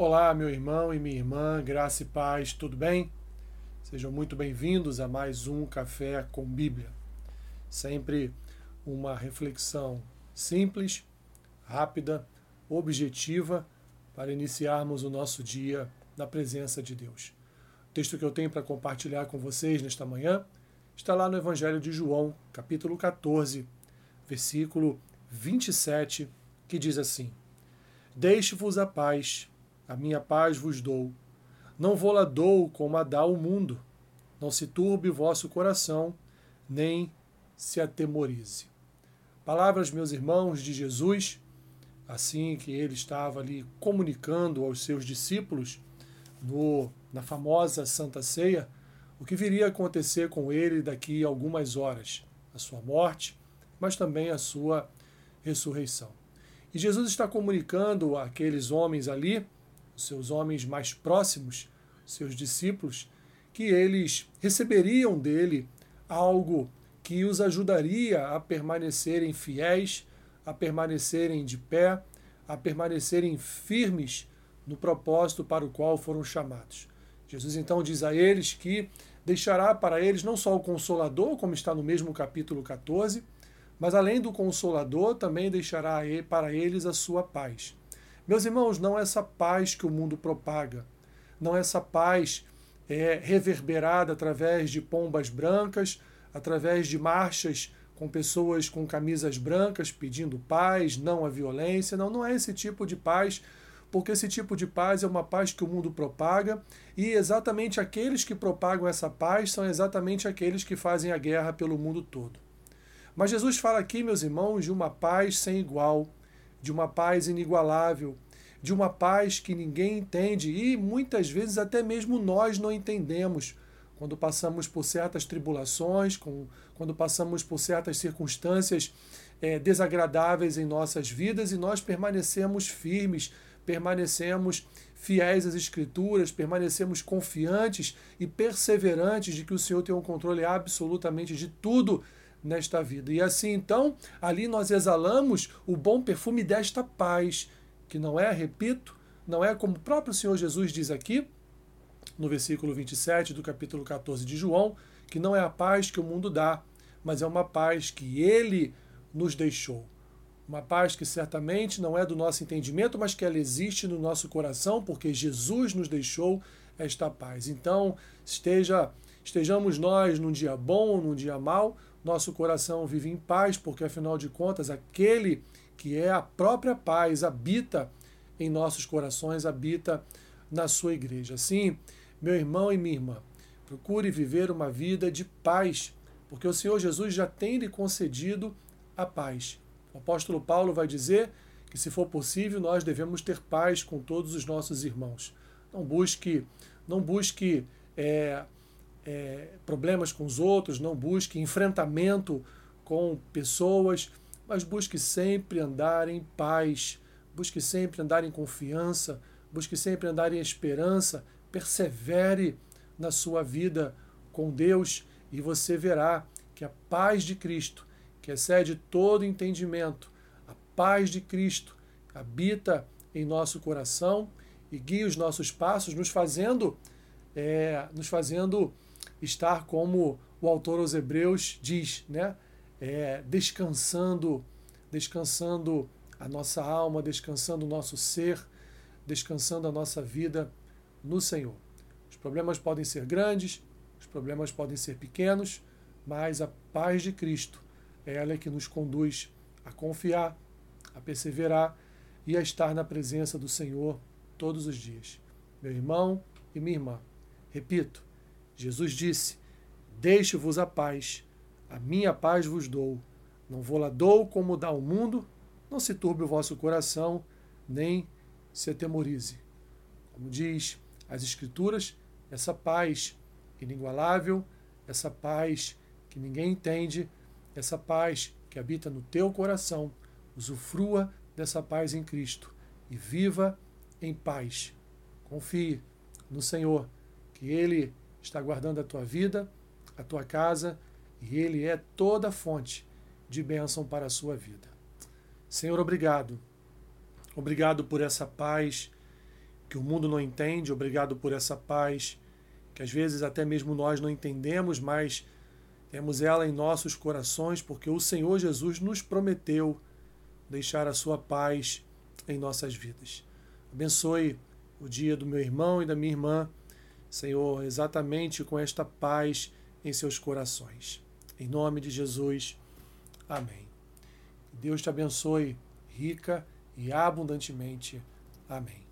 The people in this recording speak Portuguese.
Olá, meu irmão e minha irmã, graça e paz, tudo bem? Sejam muito bem-vindos a mais um Café com Bíblia. Sempre uma reflexão simples, rápida, objetiva para iniciarmos o nosso dia na presença de Deus. O texto que eu tenho para compartilhar com vocês nesta manhã está lá no Evangelho de João, capítulo 14, versículo 27, que diz assim: Deixe-vos a paz a minha paz vos dou. Não vou-la dou como a dá o mundo. Não se turbe o vosso coração, nem se atemorize. Palavras, meus irmãos, de Jesus, assim que ele estava ali comunicando aos seus discípulos no, na famosa Santa Ceia, o que viria a acontecer com ele daqui a algumas horas, a sua morte, mas também a sua ressurreição. E Jesus está comunicando àqueles homens ali seus homens mais próximos, seus discípulos, que eles receberiam dele algo que os ajudaria a permanecerem fiéis, a permanecerem de pé, a permanecerem firmes no propósito para o qual foram chamados. Jesus então diz a eles que deixará para eles não só o consolador, como está no mesmo capítulo 14, mas além do consolador, também deixará para eles a sua paz. Meus irmãos, não é essa paz que o mundo propaga, não é essa paz é, reverberada através de pombas brancas, através de marchas com pessoas com camisas brancas pedindo paz, não a violência. Não, não é esse tipo de paz, porque esse tipo de paz é uma paz que o mundo propaga e exatamente aqueles que propagam essa paz são exatamente aqueles que fazem a guerra pelo mundo todo. Mas Jesus fala aqui, meus irmãos, de uma paz sem igual, de uma paz inigualável, de uma paz que ninguém entende e muitas vezes até mesmo nós não entendemos. Quando passamos por certas tribulações, quando passamos por certas circunstâncias é, desagradáveis em nossas vidas e nós permanecemos firmes, permanecemos fiéis às Escrituras, permanecemos confiantes e perseverantes de que o Senhor tem um controle absolutamente de tudo nesta vida. E assim, então, ali nós exalamos o bom perfume desta paz, que não é, repito, não é como o próprio Senhor Jesus diz aqui, no versículo 27 do capítulo 14 de João, que não é a paz que o mundo dá, mas é uma paz que ele nos deixou. Uma paz que certamente não é do nosso entendimento, mas que ela existe no nosso coração, porque Jesus nos deixou esta paz. Então, esteja estejamos nós num dia bom ou num dia mau, nosso coração vive em paz, porque afinal de contas, aquele que é a própria paz habita em nossos corações, habita na sua igreja. Assim, meu irmão e minha irmã, procure viver uma vida de paz, porque o Senhor Jesus já tem lhe concedido a paz. O apóstolo Paulo vai dizer que, se for possível, nós devemos ter paz com todos os nossos irmãos. Não busque, não busque é, é, problemas com os outros, não busque enfrentamento com pessoas, mas busque sempre andar em paz, busque sempre andar em confiança, busque sempre andar em esperança, persevere na sua vida com Deus e você verá que a paz de Cristo, que excede todo entendimento, a paz de Cristo habita em nosso coração e guia os nossos passos, nos fazendo, é, nos fazendo estar como o autor aos Hebreus diz, né? É, descansando, descansando a nossa alma, descansando o nosso ser, descansando a nossa vida no Senhor. Os problemas podem ser grandes, os problemas podem ser pequenos, mas a paz de Cristo é ela que nos conduz a confiar, a perseverar e a estar na presença do Senhor todos os dias. Meu irmão e minha irmã, repito, Jesus disse: Deixe-vos a paz, a minha paz vos dou. Não vou lá dou como dá o mundo, não se turbe o vosso coração, nem se atemorize. Como diz as Escrituras, essa paz inigualável, essa paz que ninguém entende, essa paz que habita no teu coração, usufrua dessa paz em Cristo e viva em paz. Confie no Senhor, que Ele está guardando a tua vida, a tua casa, e Ele é toda fonte de bênção para a sua vida. Senhor, obrigado. Obrigado por essa paz que o mundo não entende. Obrigado por essa paz que às vezes até mesmo nós não entendemos, mas temos ela em nossos corações, porque o Senhor Jesus nos prometeu deixar a sua paz em nossas vidas. Abençoe o dia do meu irmão e da minha irmã, Senhor, exatamente com esta paz em seus corações. Em nome de Jesus. Amém. Deus te abençoe rica e abundantemente. Amém.